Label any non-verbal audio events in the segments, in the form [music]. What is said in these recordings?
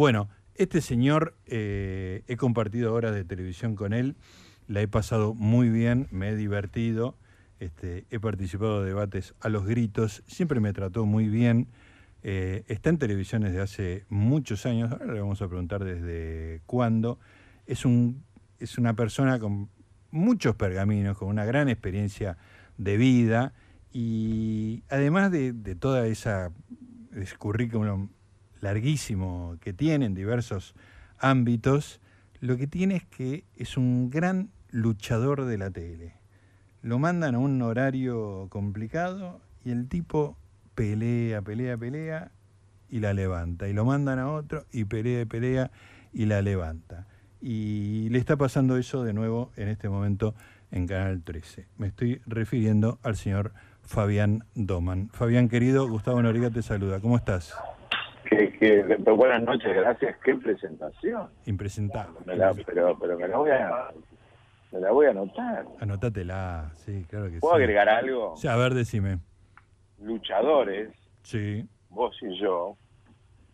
Bueno, este señor, eh, he compartido horas de televisión con él, la he pasado muy bien, me he divertido, este, he participado de debates a los gritos, siempre me trató muy bien. Eh, está en televisión desde hace muchos años, ahora le vamos a preguntar desde cuándo. Es, un, es una persona con muchos pergaminos, con una gran experiencia de vida y además de, de toda esa currículum larguísimo que tiene en diversos ámbitos, lo que tiene es que es un gran luchador de la tele. Lo mandan a un horario complicado y el tipo pelea, pelea, pelea y la levanta. Y lo mandan a otro y pelea, pelea y la levanta. Y le está pasando eso de nuevo en este momento en Canal 13. Me estoy refiriendo al señor Fabián Doman. Fabián, querido, Gustavo Noriga te saluda. ¿Cómo estás? Que, buenas noches, gracias. Qué presentación. Impresentable. pero, pero me la voy a me la voy a anotar. Anótatela, sí, claro que sí. ¿Puedo agregar algo? Sí, a ver, decime. Luchadores, sí. vos y yo,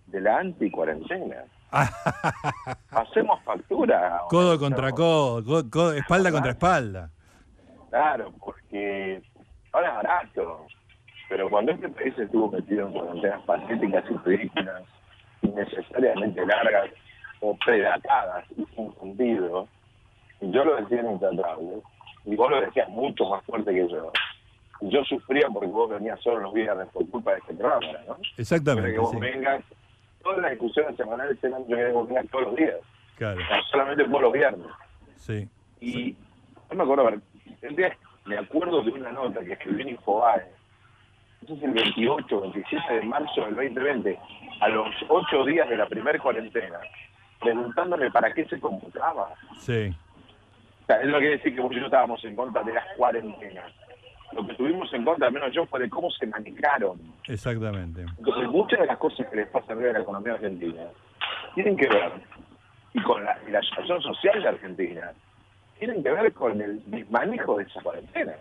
de la anti-cuarentena. [laughs] Hacemos factura. Codo contra codo, espalda contra espalda. Claro, porque ahora es barato. Pero cuando este país estuvo metido en cuarentenas patéticas y ridículas, innecesariamente largas o predatadas y sin sentido, yo lo decía en Intratable, y vos lo decías mucho más fuerte que yo. Yo sufría porque vos venías solo los viernes por culpa de este programa, ¿no? Exactamente. que vos vengas, todas las discusiones semanales eran yo que vos vengas todos los días. Claro. solamente por los viernes. Sí. Y no me acuerdo, me acuerdo de una nota que escribí en Infobae, eso es el 28, 27 de marzo del 2020, a los ocho días de la primera cuarentena, preguntándome para qué se convocaba. Sí. O sea, eso no quiere decir que vos y yo estábamos en contra de las cuarentenas. Lo que estuvimos en contra, al menos yo, fue de cómo se manejaron. Exactamente. Entonces, muchas de las cosas que les pasa a la economía argentina tienen que ver, y con la, y la situación social de Argentina, tienen que ver con el manejo de esa cuarentena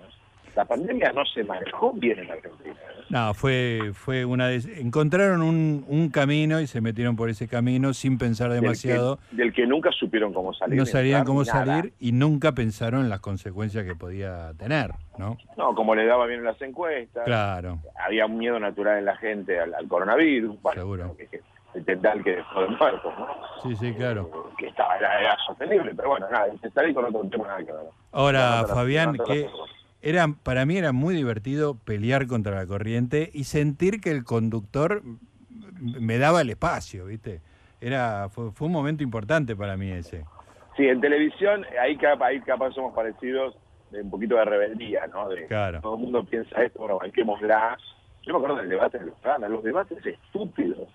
la pandemia no se manejó bien en Argentina. ¿eh? No, fue, fue una encontraron un, un, camino y se metieron por ese camino sin pensar demasiado. Del que, nunca supieron cómo salir. No sabían cómo salir y nunca pensaron en las consecuencias que podía tener, ¿no? No, como le daba bien en las encuestas. Claro. Había un miedo natural en la gente al, coronavirus. Seguro. el tental que dejó de muertos, ¿no? Sí, sí, claro. Eh, que estaba, era, sostenible, pero bueno, nada, el con otro tema nada que ver. Ahora, Fabián, ¿qué, era, para mí era muy divertido pelear contra la corriente y sentir que el conductor me daba el espacio, ¿viste? Era, fue, un momento importante para mí ese. Sí, en televisión, ahí capaz, ahí capaz somos parecidos de un poquito de rebeldía, ¿no? De, claro. Todo el mundo piensa esto, bueno, banquémosla. Yo me acuerdo del debate de los ganas, los debates estúpidos.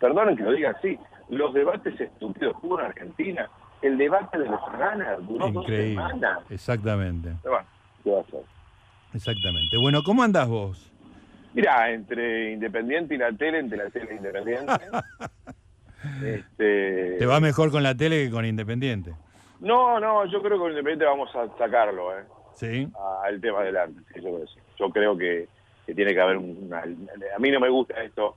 Perdonen que lo diga así, los debates estúpidos hubo en Argentina. El debate de los ganas duró Increíble. dos semanas. Exactamente. Pero bueno, Exactamente. Bueno, ¿cómo andás vos? Mira, entre Independiente y la tele, entre la tele e Independiente. [laughs] este... ¿Te va mejor con la tele que con Independiente? No, no, yo creo que con Independiente vamos a sacarlo, ¿eh? Sí. Al tema adelante, yo, creo que, tiene que haber una... A mí no me gusta esto.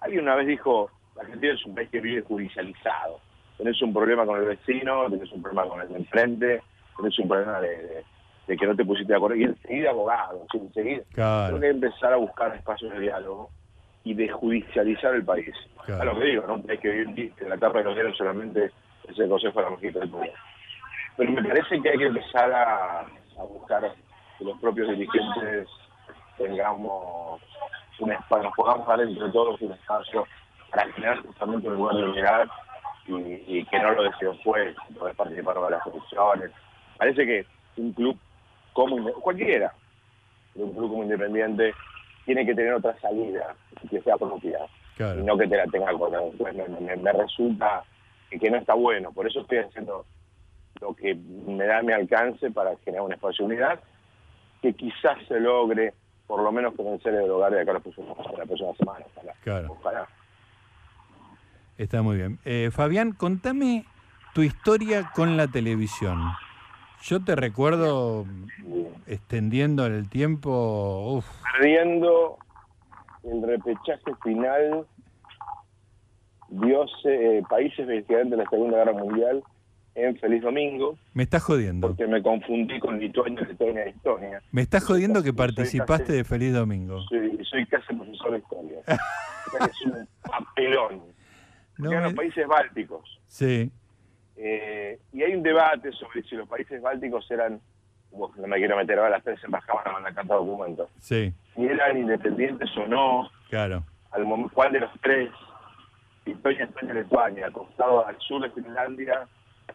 Alguien una vez dijo, la Argentina es un país que vive judicializado. Tenés un problema con el vecino, tenés un problema con el de enfrente, tenés un problema de de que no te pusiste de acuerdo, y enseguida abogado, enseguida. Claro. Tengo que empezar a buscar espacios de diálogo y de judicializar el país. A lo que digo, no hay que vivir en la etapa de los diarios solamente es el Consejo de la Mujer del Poder. Pero me parece que hay que empezar a, buscar que los propios dirigentes tengamos un espacio, nos podamos dar entre todos un espacio para generar justamente un lugar de unidad y, que no lo deseo después, poder participar de las elecciones. Parece que un club como cualquiera, un club como independiente tiene que tener otra salida que sea propia. Y no que te la tenga con pues me, resulta que no está bueno. Por eso estoy haciendo lo que me da mi alcance para generar un espacio de unidad que quizás se logre por lo menos convencer el hogar de acá la próxima, la próxima semana. Claro. está muy bien. Eh, Fabián contame tu historia con la televisión yo te recuerdo extendiendo el tiempo. Perdiendo el repechaje final Dios, eh, países beligerantes de la Segunda Guerra Mundial en Feliz Domingo. Me estás jodiendo. Porque me confundí con Lituania, Letonia Estonia. Me estás jodiendo que participaste de Feliz Domingo. Soy, soy casi profesor de historia. [laughs] es un papelón. No los países bálticos. Sí. Eh, y hay un debate sobre si los países bálticos eran, no me quiero meter ahora, las tres embajadas van a cantar documentos. Sí. Si eran independientes o no. Claro. Al ¿Cuál de los tres? Estonia, Estonia, Lituania, acostado al sur de Finlandia,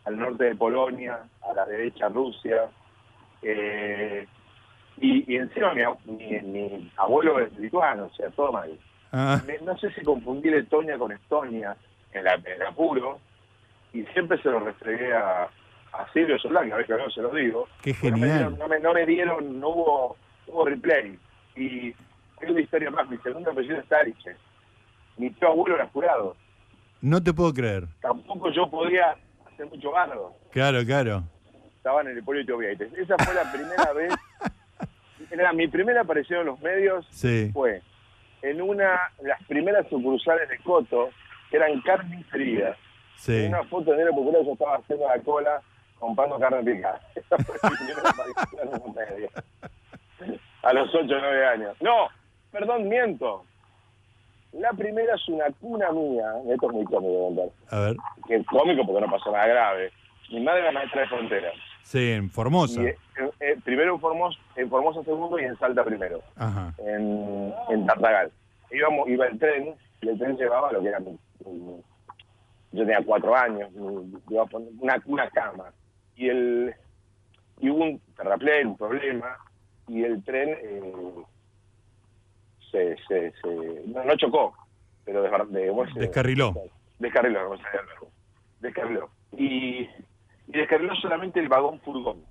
al norte de Polonia, a la derecha Rusia. Eh, y, encima mi, mi, abuelo es lituano, o sea, todo mal. Ah. no sé si confundí Letonia con Estonia en, la, el apuro, y siempre se lo restregué a, a Silvio Solán, a veces no se lo digo. Qué genial. No me, no me, dieron, no hubo, hubo replay. Y hay una historia más, mi segundo apellido es Tariche. Mi tío abuelo era jurado. No te puedo creer. Tampoco yo podía hacer mucho bardo. Claro, claro. Estaba en el Hipólito Vieites. Esa fue la primera [laughs] vez. Era mi primera aparición en los medios. Sí. Fue en una de las primeras sucursales de Coto, que eran carnicerías. Sí. En una foto de Nero Popular yo estaba haciendo la cola comprando carne picada. [laughs] Mi. A los 8 o 9 años. No, perdón, miento. La primera es una cuna mía, esto es muy cómico A ver. Que es cómico porque no pasó nada grave. Mi madre era maestra de frontera. Sí, en Formosa. Eh, eh, primero en Formosa, en Formosa segundo y en Salta primero. Ajá. En, en Tartagal. Íbamos, iba el tren y el tren llevaba lo que era yo tenía cuatro años, iba a poner una, una cama. Y el y hubo un terraplén, un problema, y el tren eh, se, se, se no, chocó, pero de, descarriló. Descarriló, no sé, descarriló. Y, y descarriló solamente el vagón furgón.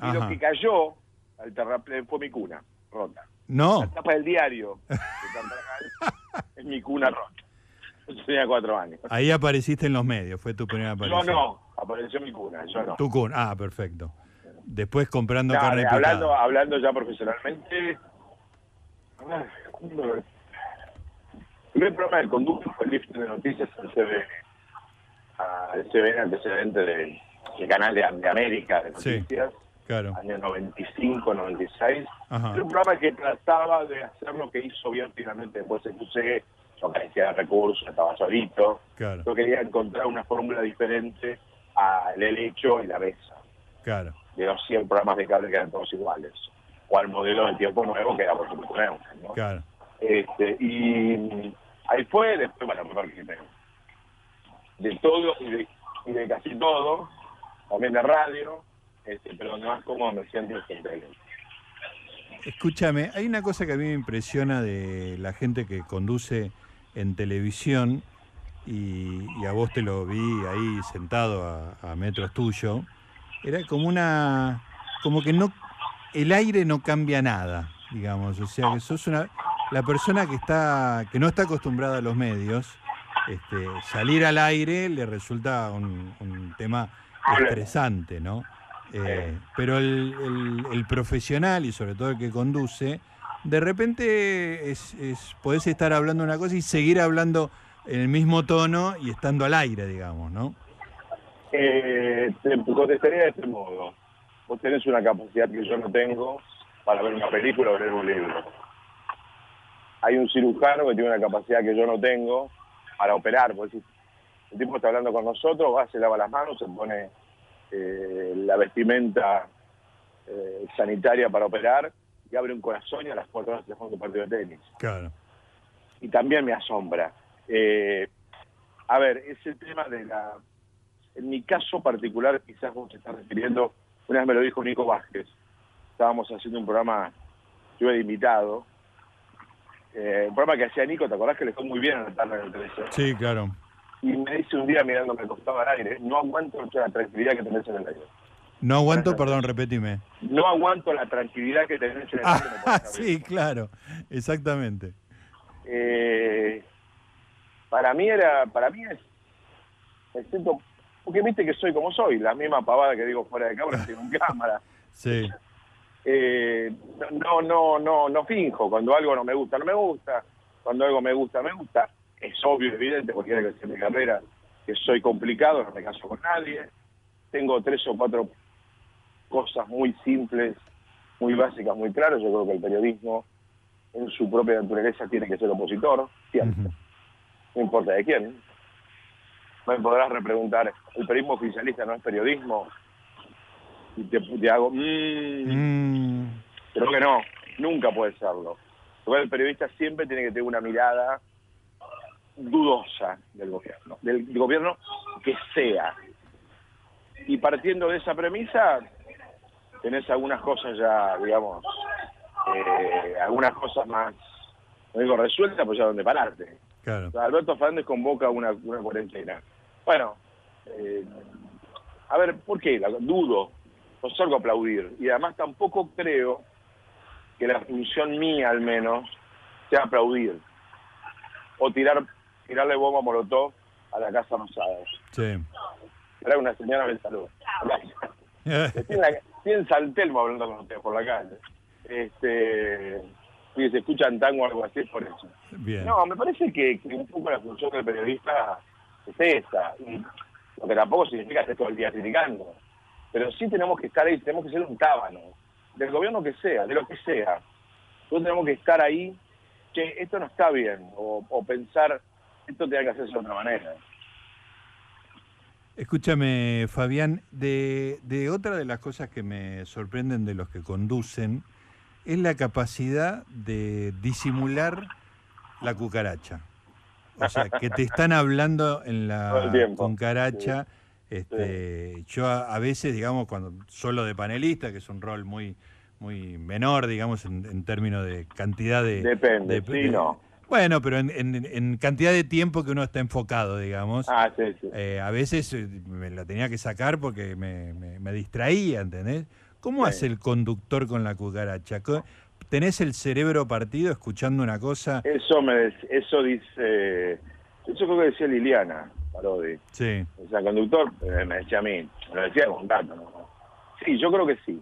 Y lo que cayó al terraplén fue mi cuna, rota. No. La tapa del diario [laughs] es mi cuna rota. Yo tenía cuatro años. Ahí apareciste en los medios, fue tu primera aparición. Yo no, apareció mi cuna, yo no. Tu cuna, ah, perfecto. Después comprando no, carne hablando, Hablando ya profesionalmente, el primer programa de conducto fue el lift de noticias al CBN. Al CBN, antecedente del, canal de, América de noticias. Claro. Año 95, 96. Era un programa que trataba de hacer lo que hizo bien finalmente después se puse, yo carecía de recursos, estaba solito. Claro. Yo quería encontrar una fórmula diferente al hecho y la mesa. Claro. De los 100 programas de cable que eran todos iguales o al modelo del tiempo nuevo, que era por supuesto nuevo. ¿no? Claro. Este, y ahí fue, después, bueno, de todo y de, y de, casi todo, también de radio, este, pero más como me siento en Escúchame, hay una cosa que a mí me impresiona de la gente que conduce en televisión, y, a vos te lo vi ahí sentado a, metros tuyo, era como una, como que no el aire no cambia nada, digamos. O sea, que sos una, la persona que, está, que no está acostumbrada a los medios, este, salir al aire le resulta un, tema estresante, ¿no? Eh, pero el, profesional y sobre todo el que conduce, de repente es, podés estar hablando una cosa y seguir hablando en el mismo tono y estando al aire, digamos, ¿no? Eh, te contestaría de este modo vos tenés una capacidad que yo no tengo para ver una película o leer un libro. Hay un cirujano que tiene una capacidad que yo no tengo para operar. Porque el tipo está hablando con nosotros, va, se lava las manos, se pone eh, la vestimenta eh, sanitaria para operar y abre un corazón y a las cuatro horas se juega un partido de tenis. Claro. Y también me asombra. Eh, a ver, ese tema de la... En mi caso particular, quizás vos te estás refiriendo una vez me lo dijo Nico Vázquez. Estábamos haciendo un programa, yo he invitado, eh, un programa que hacía Nico, ¿te acordás que le fue muy bien en la tarde del televisión? Sí, claro. Y me dice un día mirando me costaba el aire, no aguanto la tranquilidad que tenés en el aire. No aguanto, perdón, repetime. No aguanto la tranquilidad que tenés en el. [laughs] Ah, sí, claro, exactamente. Eh, para mí era, para mí es, me siento porque viste que soy como soy, la misma pavada que digo fuera de cámara, en [laughs] cámara. Sí. Eh, no, no, no, no finjo. Cuando algo no me gusta, no me gusta. Cuando algo me gusta, me gusta. es obvio, evidente, cualquiera que sea mi carrera, que soy complicado, no me caso con nadie. Tengo tres o cuatro cosas muy simples, muy básicas, muy claras. Yo creo que el periodismo, en su propia naturaleza, tiene que ser opositor, siempre. No importa de quién. Me podrás repreguntar, ¿el periodismo oficialista no es periodismo? Y te, hago, mmm, mm. creo que no, nunca puede serlo. el periodista siempre tiene que tener una mirada dudosa del gobierno, del gobierno que sea. Y partiendo de esa premisa, tenés algunas cosas ya, digamos, eh, algunas cosas más, no digo resueltas, pues ya donde pararte. Claro. Alberto Fernández convoca una, una cuarentena. Bueno, eh, a ver, ¿por qué? dudo, no salgo a aplaudir. Y además tampoco creo que la función mía, al menos, sea aplaudir o tirar tirarle bomba molotov a la Casa Rosada. Sí. Era una señora del salud. [laughs] Tiene Saltelmo hablando con ustedes por la calle. Este, y se escuchan tango o algo así por eso. Bien. No, me parece que, un poco la función del periodista es esa. Y lo que tampoco significa estar todo el día criticando. Pero sí tenemos que estar ahí, tenemos que ser un tábano. Del gobierno que sea, de lo que sea. Nosotros tenemos que estar ahí, que esto no está bien. O, o pensar, esto tiene que hacerse de otra manera. Escúchame, Fabián, de, de otra de las cosas que me sorprenden de los que conducen es la capacidad de disimular la cucaracha. O sea, que te están hablando en la cucaracha. Este, Yo a, veces, digamos, cuando solo de panelista, que es un rol muy muy menor, digamos, en, términos de cantidad de... Depende, sí, no. Bueno, pero en, cantidad de tiempo que uno está enfocado, digamos. Ah, sí, sí. Eh, a veces eh, me la tenía que sacar porque me, me, distraía, ¿entendés? ¿Cómo hace el conductor con la cucaracha? ¿Tenés el cerebro partido escuchando una cosa? Eso me eso dice, eso creo que decía Liliana Parodi. Sí. O sea, el conductor eh, me decía a mí, me lo decía con tanto, ¿no? Sí, yo creo que sí.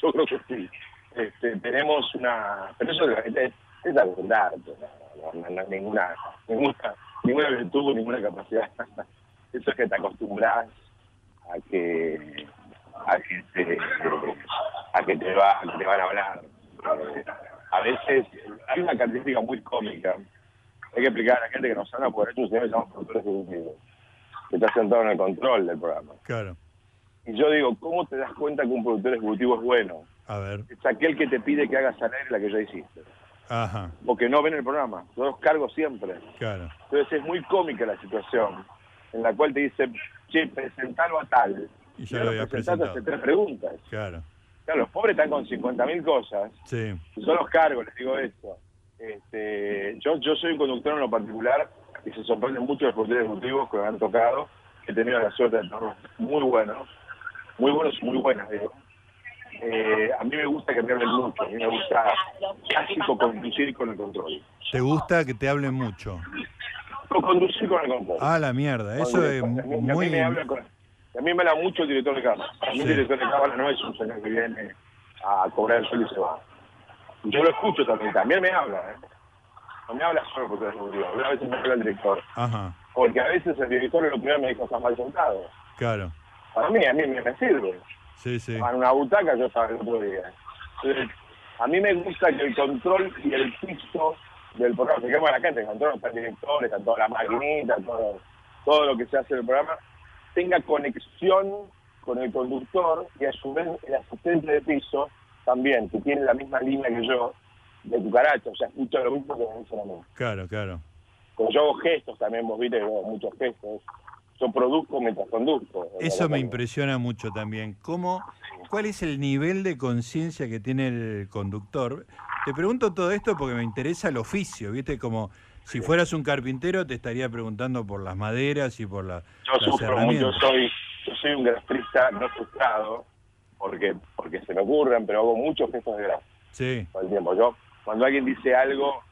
Yo creo que sí. Este, tenemos una, pero eso es, es algo ¿no? No, ninguna, ninguna, ninguna virtud, ninguna capacidad. [laughs] Eso es que te acostumbras a que a que te, a que te, va, te van a hablar. Eh, a veces hay una característica muy cómica. Hay que explicar a la gente que nos habla por eso, se llama productores ejecutivos, que está sentado en el control del programa. Claro. Y yo digo, ¿cómo te das cuenta que un productor ejecutivo es bueno? A ver. Es aquel que te pide que hagas al aire la que ya hiciste. Ajá. porque no ven el programa. Yo los cargo siempre. Claro. Entonces es muy cómica la situación en la cual te dice, che, presentalo a tal. Y ya lo había presentado. hace tres preguntas. Claro. Claro, los pobres están con 50.000 cosas. Sí. Yo los cargo, les digo esto. Este, yo, yo soy un conductor en lo particular y se sorprenden mucho los conductores ejecutivos que me han tocado. He tenido la suerte de tener muy buenos, muy buenos y muy buenas, digo eh, a mí me gusta que me hablen mucho, a mí me gusta casi conducir con el control. ¿Te gusta que te hablen mucho? conducir con el control. Ah, la mierda, eso es muy... A mí, me habla mucho el director de cámara. A mí el director de cámara no es un señor que viene a cobrar el sueldo y se va. Yo lo escucho también, también me habla, ¿eh? No me habla solo porque es seguro, a veces me habla el director. Ajá. Porque a veces el director lo primero me dice cosas mal sentadas. Claro. Para mí, a mí me sirve. Sí, sí. En una butaca yo estaba el otro día. a mí me gusta que el control y el piso del programa, que la gente, el control, está el director, están todas las maquinitas, todo, todo lo que se hace en el programa, tenga conexión con el conductor y a su vez el asistente de piso también, que tiene la misma línea que yo de cucaracha, o sea, escucha lo mismo que me dice a mí. Claro, claro. Como yo hago gestos también, vos viste, muchos gestos yo produzco mientras conduzco. Eso me impresiona mucho también. ¿Cómo, ¿Cuál es el nivel de conciencia que tiene el conductor? Te pregunto todo esto porque me interesa el oficio, ¿viste? Como si fueras un carpintero te estaría preguntando por las maderas y por la, yo sufro mucho, soy, yo soy un grastrista no frustrado, porque porque se me ocurren, pero hago muchos gestos de grasa. Sí. Todo el tiempo. Yo, cuando alguien dice algo,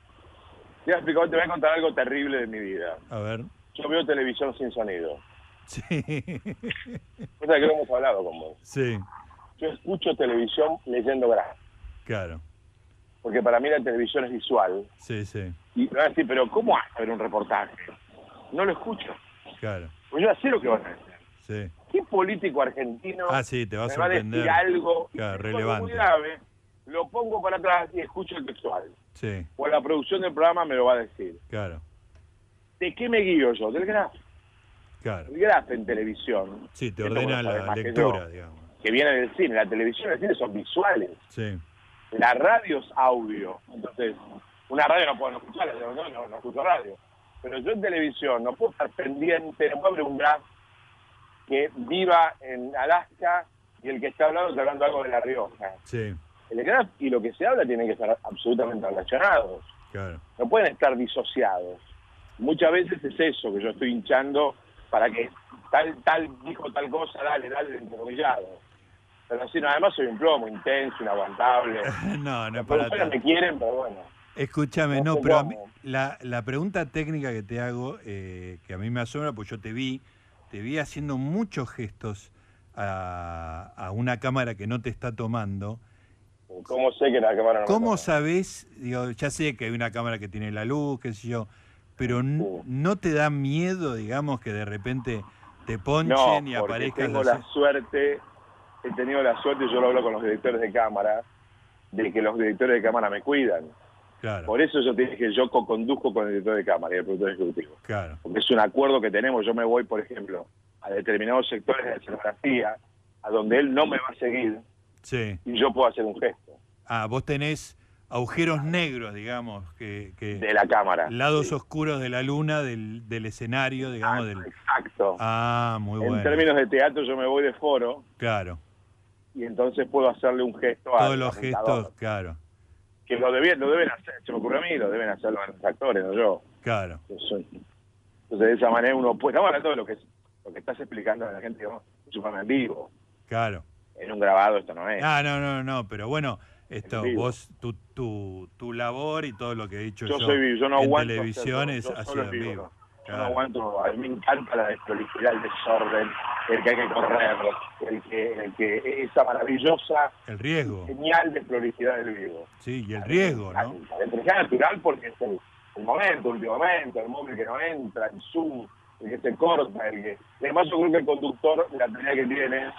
te voy a explicar, te voy a contar algo terrible de mi vida. A ver yo veo televisión sin sonido. Sí. Cosa que hemos hablado con vos. Sí. Yo escucho televisión leyendo grasa. Claro. porque para mí la televisión es visual. Sí, sí. Y me van a decir, pero ¿cómo ver un reportaje? No lo escucho. Claro. Pues yo ya sé lo que van a decir. Sí. ¿Qué político argentino Ah, sí, te va a me va a decir sorprender. algo Claro, relevante. muy grave? Lo pongo para atrás y escucho el textual. Sí, O la producción del programa me lo va a decir. claro, ¿De qué me guío yo? Del graf. claro. El graf en televisión. Sí, te ordena la que lectura, digamos. Que viene del cine. La televisión y el cine son visuales. Sí, La radio es audio. Entonces, una radio no puedo no escucharla. yo No, no, no escucho radio. Pero yo en televisión no puedo estar pendiente, no puedo abrir un graf que viva en Alaska y el que está hablando está hablando algo de La Rioja. sí, El graf y lo que se habla tienen que estar absolutamente relacionados. claro. No pueden estar disociados. Muchas veces es eso que yo estoy hinchando para que tal tal dijo tal cosa, dale, dale, entrecomillado. Pero así, no, además soy un plomo intenso, inaguantable. [laughs] No, no es para tanto. me quieren, pero bueno. Escúchame, No pero a mí- cómo. la, la pregunta técnica que te hago, eh, que a mí me asombra, pues yo te vi, te vi haciendo muchos gestos a, a una cámara que no te está tomando. ¿Cómo sé que la cámara no me ¿Cómo toma? sabes? Digo, ya sé que hay una cámara que tiene la luz, qué sé yo, pero. ¿no te da miedo, digamos, que de repente te ponchen No, y aparezcas tengo la suerte, he tenido la suerte, yo lo hablo con los directores de cámara, de que los directores de cámara me cuidan. Claro, Por eso yo te dije que yo co-conduzco con el director de cámara y el productor ejecutivo. claro, porque es un acuerdo que tenemos. Yo me voy, por ejemplo, a determinados sectores de la escenografía, a donde él no me va a seguir sí. y yo puedo hacer un gesto Ah, vos tenés agujeros negros, digamos, que... que de la cámara. lados Sí. oscuros de la luna, del, del escenario, digamos, del... Exacto. Ah, muy en bueno. términos de teatro, yo me voy de foro Claro, y entonces puedo hacerle un gesto a todos los gestos, claro, que lo deben, lo deben hacer, se me ocurre a mí, lo deben hacer los actores, no yo. claro, Entonces, entonces, de esa manera uno puede, estamos hablando de lo que, lo que estás explicando a la gente, digamos, en vivo. claro. En un grabado esto no es. Ah, no, no, no, pero bueno, esto, vos, tu, tu, tu labor y todo lo que he dicho yo yo, soy vivo, yo no en aguanto televisión es sido en vivo. Yo no aguanto, a mí me encanta la desprolijidad, el desorden, el que hay que correr, el que, el que esa maravillosa El riesgo, genial desprolijidad del vivo. sí, y el riesgo, ¿no? La desprolijidad natural porque es el, el momento, el último momento, el móvil que no entra, el zoom, el que se corta, el que... Además yo creo que el conductor, la teoría que tiene, una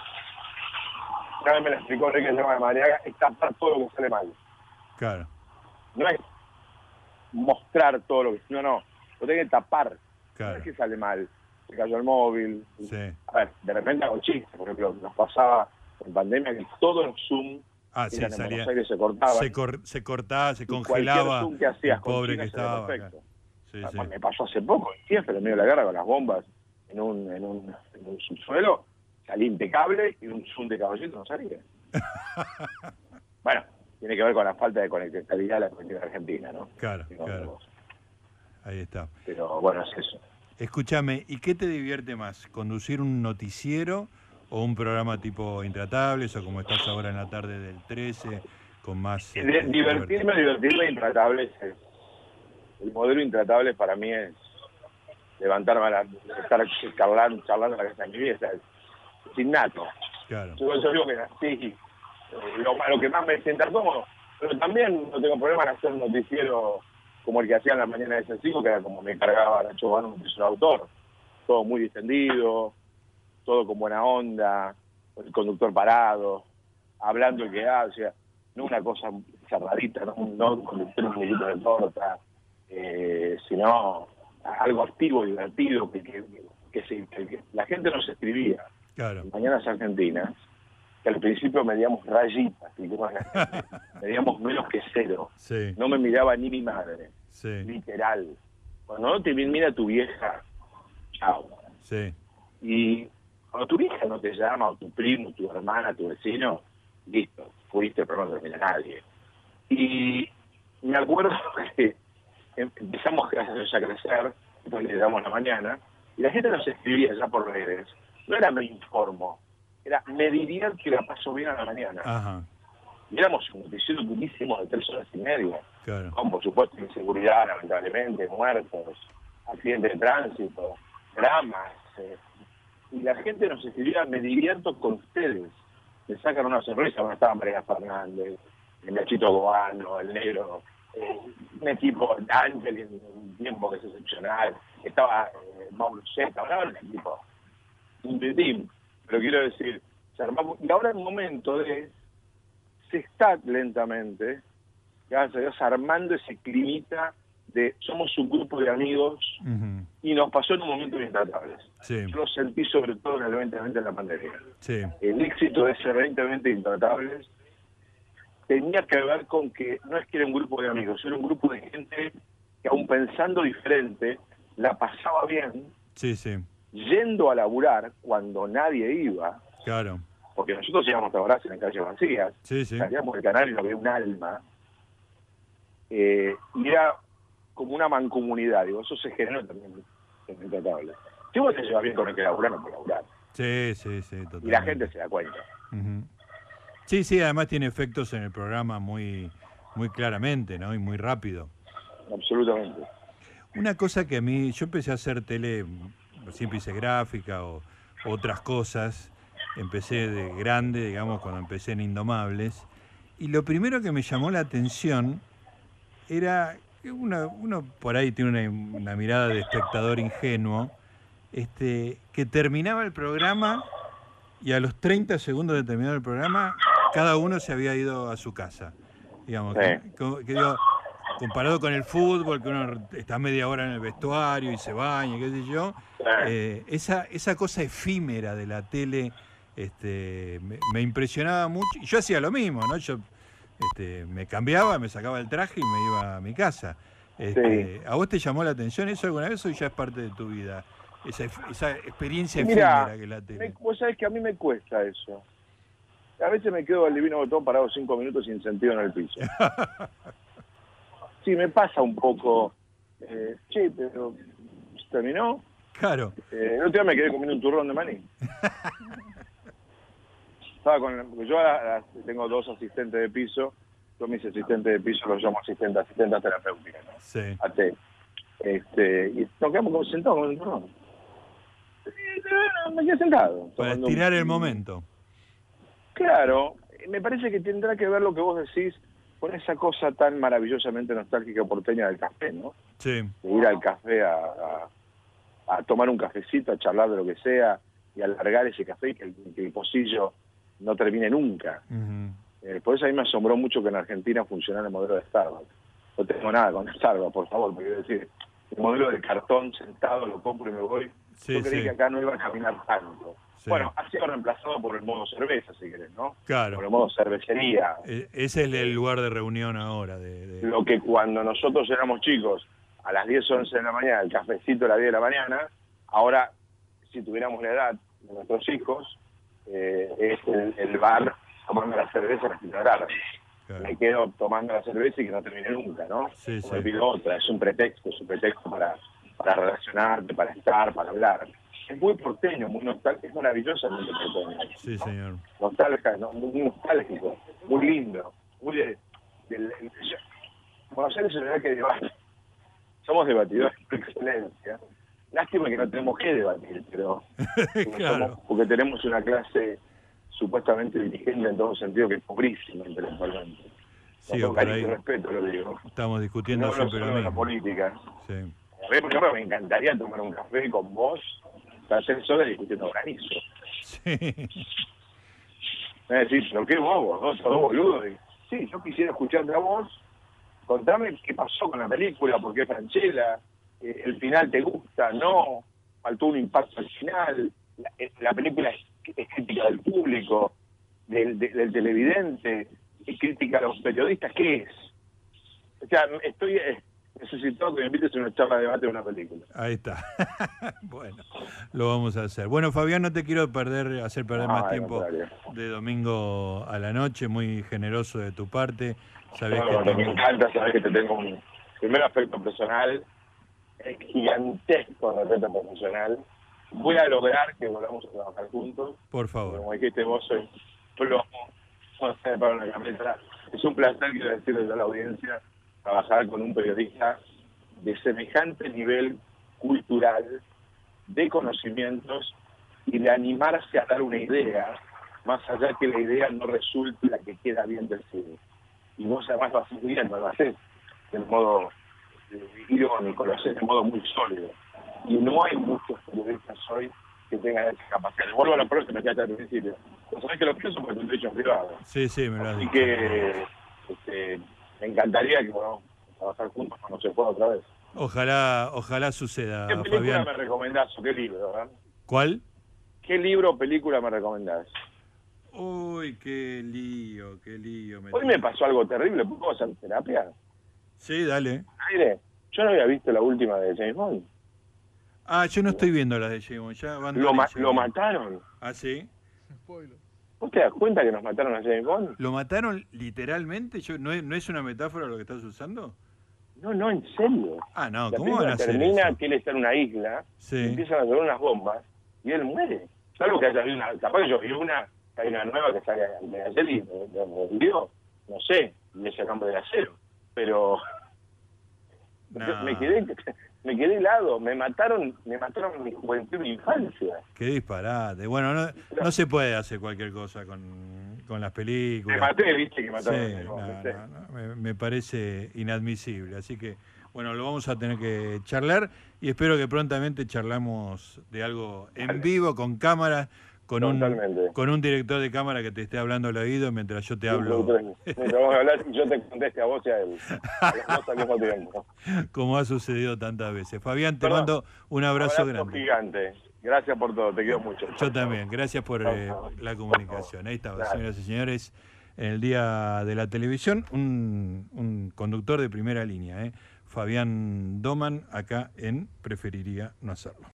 vez me la explicó Enrique Llama de Madariaga, es tapar todo lo que sale mal. Claro, No es mostrar todo lo que... No, no, lo tenés que tapar. No claro, es que sale mal, se cayó el móvil. sí. A ver, de repente hago chistes, por ejemplo, nos pasaba en pandemia que todos los Zoom Ah, sí, en salía, Aires se cortaban. se, cor- se cortaba, se congelaba Zoom que hacías el pobre China que estaba. perfecto. Sí, Ah, sí. Me pasó hace poco, Kiev, en medio de la guerra con las bombas en un, en un, en un subsuelo, salí impecable y un Zoom de caballito no salía. [laughs] bueno, tiene que ver con la falta de conectividad de la conectividad argentina, ¿no? Claro, Digo, claro, ahí está. Pero bueno, es eso. Escúchame, ¿y qué te divierte más? ¿Conducir un noticiero o un programa tipo Intratables o como estás ahora en la tarde del 13 con más... De- este, divertirme, divertirme intratables es. El modelo intratable para mí es levantarme a la, estar charlando, charlando en la casa de mi vida, es, es innato. Claro, Yo, yo digo que sí, eh, lo, lo que más me sienta cómodo, pero también no tengo problema en hacer un noticiero como el que hacía en la mañana de ese cinco, que era como me encargaba Nacho Bano, que es un autor. Todo muy distendido, todo con buena onda, el conductor parado, hablando el que hace, o sea, no una cosa cerradita, no, no con un muñequito de torta, eh, sino algo activo, divertido, que, que, que se- que- que la gente nos escribía claro, Mañanas Argentinas, que al principio medíamos rayitas, [laughs] medíamos menos que cero. sí, No me miraba ni mi madre, sí, literal. Cuando no te mira tu vieja, chao. sí, Y cuando tu vieja no te llama, o tu primo, tu hermana, tu vecino, listo, fuiste, pero no termina nadie. Y me acuerdo [laughs] que em- empezamos a crecer, entonces le damos la mañana, y la gente nos escribía ya por redes. No era me informo, era me divierto y la paso bien a la mañana. ajá, Y éramos un noticiero durísimo de tres horas y media, claro, con por supuesto inseguridad, lamentablemente, muertos, accidentes de tránsito, dramas. eh, y la gente nos escribía, me divierto con ustedes. Me sacan una sonrisa, bueno, estaba María Fernández, el Nachito Goano, el negro, eh, un equipo, Ángel en un tiempo que es excepcional, estaba eh, Mauro Zeta, ahora un equipo, un team, pero quiero decir, se armamos, y ahora el momento de, se está lentamente, gracias a Dios, armando ese climita de somos un grupo de amigos y nos pasó en un momento intratables. Sí. Yo lo sentí sobre todo en el 2020 en la pandemia. Sí. El éxito de ese 2020 intratables tenía que ver con que no es que era un grupo de amigos, era un grupo de gente que aún pensando diferente, la pasaba bien, Sí, sí. Yendo a laburar cuando nadie iba, Claro. porque nosotros íbamos a trabajar en calles vacías, Sí, sí. salíamos del canal y no había un alma, eh, y era como una mancomunidad, digo, eso se generó también en Intratable. Si vos te llevas bien con el que labura, no puede laburar, Sí, sí, sí, y totalmente. la gente se da cuenta. Sí, sí, además tiene efectos en el programa muy, muy claramente, ¿no? Y muy rápido. Absolutamente. Una cosa que a mí, yo empecé a hacer tele, siempre hice gráfica o otras cosas, empecé de grande, digamos, cuando empecé en Indomables, y lo primero que me llamó la atención era, que uno, por ahí tiene una, una mirada de espectador ingenuo, este, que terminaba el programa y a los 30 segundos de terminar el programa, cada uno se había ido a su casa. Digamos, que- Sí. que- que digo, comparado con el fútbol, que uno está media hora en el vestuario y se baña, qué sé yo, eh, esa, esa cosa efímera de la tele este, me, me impresionaba mucho. Y yo hacía lo mismo, ¿no? Yo este, me cambiaba, me sacaba el traje y me iba a mi casa. Este, ¿A vos te llamó la atención eso alguna vez o ya es parte de tu vida? Esa, esa experiencia Mira, efímera que la me, tele. vos sabés que a mí me cuesta eso. A veces me quedo al divino botón parado cinco minutos sin sentido en el piso. [laughs] Sí, me pasa un poco. Eh, che, pero ¿se terminó? Claro, Eh, el otro día me quedé comiendo un turrón de maní. Estaba con, yo ahora tengo dos asistentes de piso. Yo mis asistentes de piso los llamo asistentes, asistentes terapéuticas, ¿no? sí. AT. Este, y nos quedamos como sentados con el turrón. Me quedé sentado. Para estirar un- el momento. Claro, me parece que tendrá que ver lo que vos decís con esa cosa tan maravillosamente nostálgica porteña del café, ¿no? Sí, De ir al café a, a- a tomar un cafecito, a charlar de lo que sea y alargar ese café y que el, que el pocillo no termine nunca. Eh, por eso a mí me asombró mucho que en Argentina funcionara el modelo de Starbucks. No tengo nada con Starbucks, por favor, porque quiero decir, el modelo de cartón sentado, lo compro y me voy. Sí, Yo creí sí. que acá no iba a caminar tanto. Sí. Bueno, ha sido reemplazado por el modo cerveza, si querés, ¿no? Claro. Por el modo cervecería. E- Ese es el lugar de reunión ahora. De, de- Lo que cuando nosotros éramos chicos, a las 10 o 11 de la mañana, el cafecito a las 10 de la mañana, ahora, si tuviéramos la edad de nuestros hijos, eh, es el, el bar tomando la cerveza a las 5 de la tarde. claro. Me quedo tomando la cerveza y que no termine nunca, ¿no? Sí, O sí. pido otra, es un pretexto, es un pretexto para, para relacionarte, para estar, para hablar. Es muy porteño, muy nostálgico, es maravillosamente porteño. Sí, señor. Nostálgico, ¿no? muy, muy nostálgico, muy lindo, muy de, el- yo- Buenos Aires es una que debate. Somos debatidores por excelencia. Lástima que no tenemos que debatir, pero [laughs] claro. somos- porque tenemos una clase supuestamente dirigente en todo sentido que es pobrísima intelectualmente. Sí, Con o por cariño ahí y respeto lo digo. estamos discutiendo No siempre lo de la mismo. política. Sí. A mí, por ejemplo, me encantaría tomar un café con vos, para hacer sola discutiendo granizo. Sí. Me decís, ¿pero qué vos, vos, dos boludos? Y, sí, yo quisiera escucharte a vos, contame qué pasó con la película, por qué Franchella, eh, el final te gusta, no, faltó un impacto al final, la, eh, la película es, es crítica del público, del, de- del televidente, es crítica a los periodistas, ¿qué es? O sea, estoy eh, necesitado que me invites a una charla de debate de una película. Ahí está. [laughs] bueno, lo vamos a hacer. Bueno, Fabián, no te quiero perder, hacer perder No, más tiempo contrario. de domingo a la noche, muy generoso de tu parte. Sabés No, que me tengo- encanta saber que te tengo un primer aspecto personal, es gigantesco respeto profesional. Voy a lograr que volvamos a trabajar juntos. Por favor. Como dijiste vos, soy plomo, para una camisa. Es un placer, quiero decirle a la audiencia, trabajar con un periodista de semejante nivel cultural, de conocimientos y de animarse a dar una idea, más allá que la idea no resulte la que queda bien del cine. y vos además lo haces bien, lo haces de modo eh, irónico, lo haces de modo muy sólido. Y no hay muchos periodistas hoy que tengan esa capacidad. Vuelvo a la prueba que al principio. Vos sabés que lo pienso porque es un derecho privado. Sí, sí, me lo Así dicho. que este, me encantaría que podamos trabajar juntos cuando se pueda otra vez. Ojalá, ojalá suceda, ¿Qué película Fabián. me recomendás o qué libro? verdad? ¿Cuál? ¿Qué libro o película me recomendás? Uy, qué lío, qué lío. Hoy me pasó algo terrible. ¿Puedo hacer terapia? Sí, dale. Aire, yo no había visto la última de James Bond. Ah, yo no estoy viendo las de James ya van Lo, ma- rarísimas. lo mataron. Ah, sí. ¿Vos te das cuenta que nos mataron a James Bond? ¿Lo mataron literalmente? Yo, ¿no, es, ¿No es una metáfora lo que estás usando? No, no, en serio. Ah, no, la ¿cómo van a hacer termina eso? que él está en una isla, Sí. empiezan a llover unas bombas y él muere. Salvo que haya habido una, capaz que yo vi una, hay una nueva que sale de ayer y me revivió, no sé, y es el nombre de acero. Pero No. me quedé me quedé helado, me mataron, me mataron mi juventud mi infancia. Qué disparate. Bueno, no, no se puede hacer cualquier cosa con, con las Me películas. maté, viste que Sí, mataron a James no, no, no, me, me parece inadmisible. Así que, bueno, lo vamos a tener que charlar y espero que prontamente charlamos de algo en vivo, con cámara, con un, con un director de cámara que te esté hablando al oído mientras yo te hablo, Mientras vamos a hablar, yo te conteste a vos y a él. A [laughs] los dos al mismo tiempo. como ha sucedido tantas veces. Fabián, te Perdón. mando un abrazo, grande. gigante. Gracias por todo, te quiero mucho. Yo también, gracias por eh, la comunicación. Ahí estaba, Dale. señoras y señores, en el día de la televisión, un, un conductor de primera línea, ¿eh? Fabián Doman, acá en Preferiría No Hacerlo.